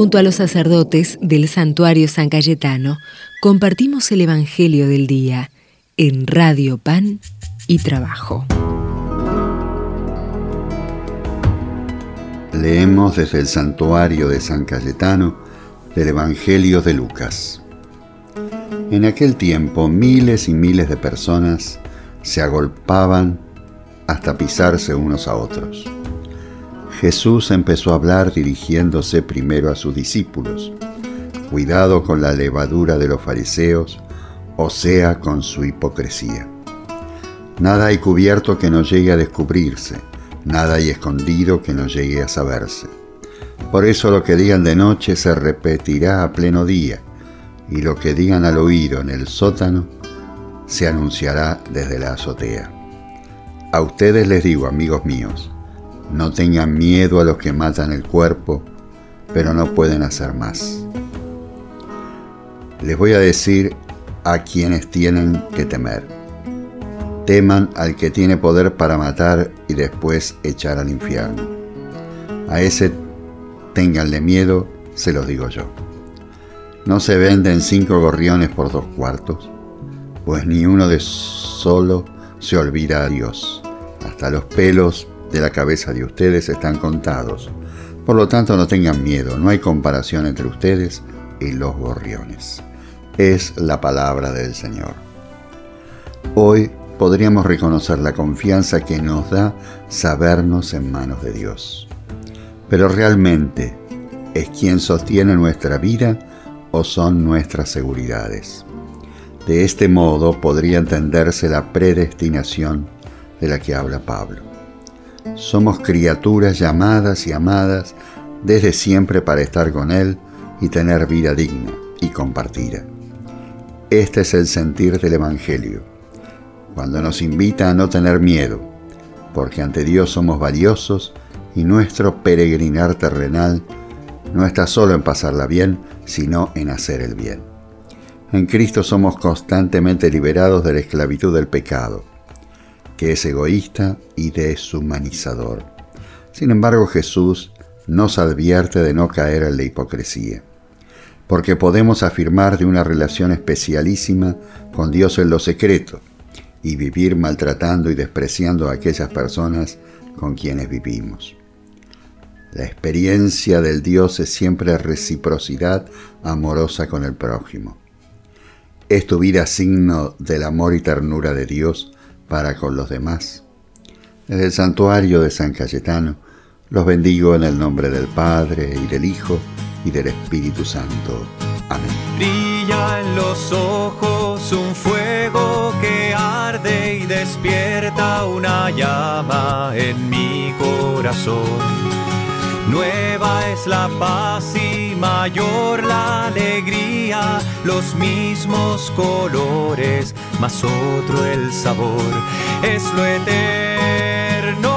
Junto a los sacerdotes del santuario San Cayetano, compartimos el Evangelio del Día en Radio Pan y Trabajo. Leemos desde el santuario de San Cayetano del Evangelio de Lucas. En aquel tiempo miles y miles de personas se agolpaban hasta pisarse unos a otros. Jesús empezó a hablar dirigiéndose primero a sus discípulos. Cuidado con la levadura de los fariseos, o sea, con su hipocresía. Nada hay cubierto que no llegue a descubrirse, nada hay escondido que no llegue a saberse. Por eso lo que digan de noche se repetirá a pleno día, y lo que digan al oído en el sótano se anunciará desde la azotea. A ustedes les digo, amigos míos, no tengan miedo a los que matan el cuerpo, pero no pueden hacer más. Les voy a decir a quienes tienen que temer. Teman al que tiene poder para matar y después echar al infierno. A ese tenganle miedo, se los digo yo. No se venden cinco gorriones por dos cuartos, pues ni uno de solo se olvida a Dios. Hasta los pelos de la cabeza de ustedes están contados. Por lo tanto, no tengan miedo, no hay comparación entre ustedes y los gorriones. Es la palabra del Señor. Hoy podríamos reconocer la confianza que nos da sabernos en manos de Dios. Pero realmente, ¿es quien sostiene nuestra vida o son nuestras seguridades? De este modo podría entenderse la predestinación de la que habla Pablo. Somos criaturas llamadas y amadas desde siempre para estar con Él y tener vida digna y compartida. Este es el sentir del Evangelio, cuando nos invita a no tener miedo, porque ante Dios somos valiosos y nuestro peregrinar terrenal no está solo en pasarla bien, sino en hacer el bien. En Cristo somos constantemente liberados de la esclavitud del pecado que es egoísta y deshumanizador. Sin embargo, Jesús nos advierte de no caer en la hipocresía, porque podemos afirmar de una relación especialísima con Dios en lo secreto y vivir maltratando y despreciando a aquellas personas con quienes vivimos. La experiencia del Dios es siempre reciprocidad amorosa con el prójimo. Es tu vida signo del amor y ternura de Dios para con los demás. Desde el santuario de San Cayetano, los bendigo en el nombre del Padre y del Hijo y del Espíritu Santo. Amén. Brilla en los ojos un fuego que arde y despierta una llama en mi corazón. Nueva es la paz y mayor la alegría, los mismos colores, más otro el sabor. Es lo eterno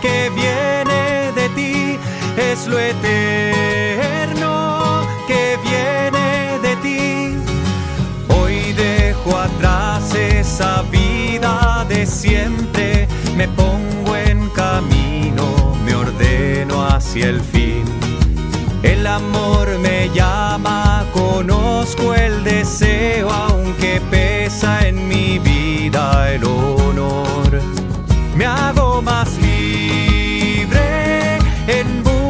que viene de ti, es lo eterno que viene de ti. Hoy dejo atrás esa vida de siempre, me pongo en camino, me ordeno hacia el fin. El amor me llama, conozco el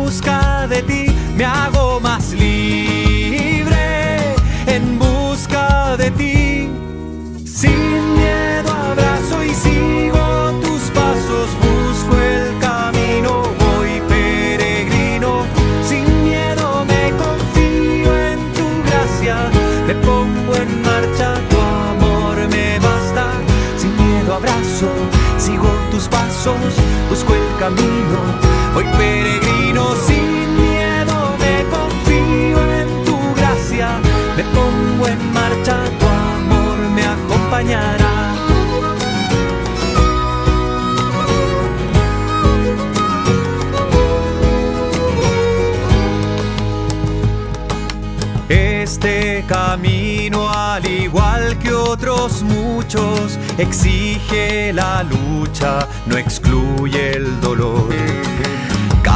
busca de ti, me hago más libre en busca de ti. Sin miedo abrazo y sigo tus pasos, busco el camino, voy peregrino. Sin miedo me confío en tu gracia, me pongo en marcha, tu amor me basta. Sin miedo abrazo, sigo tus pasos, busco el camino, voy peregrino. Sin miedo me confío en tu gracia, me pongo en marcha, tu amor me acompañará. Este camino, al igual que otros muchos, exige la lucha, no excluye el dolor.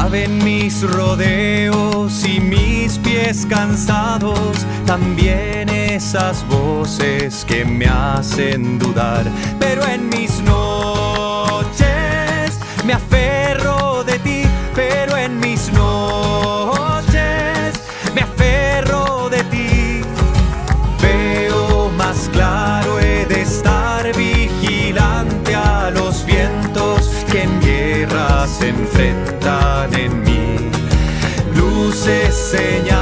Saben mis rodeos y mis pies cansados, también esas voces que me hacen dudar, pero en mis noches me afectan enseñar.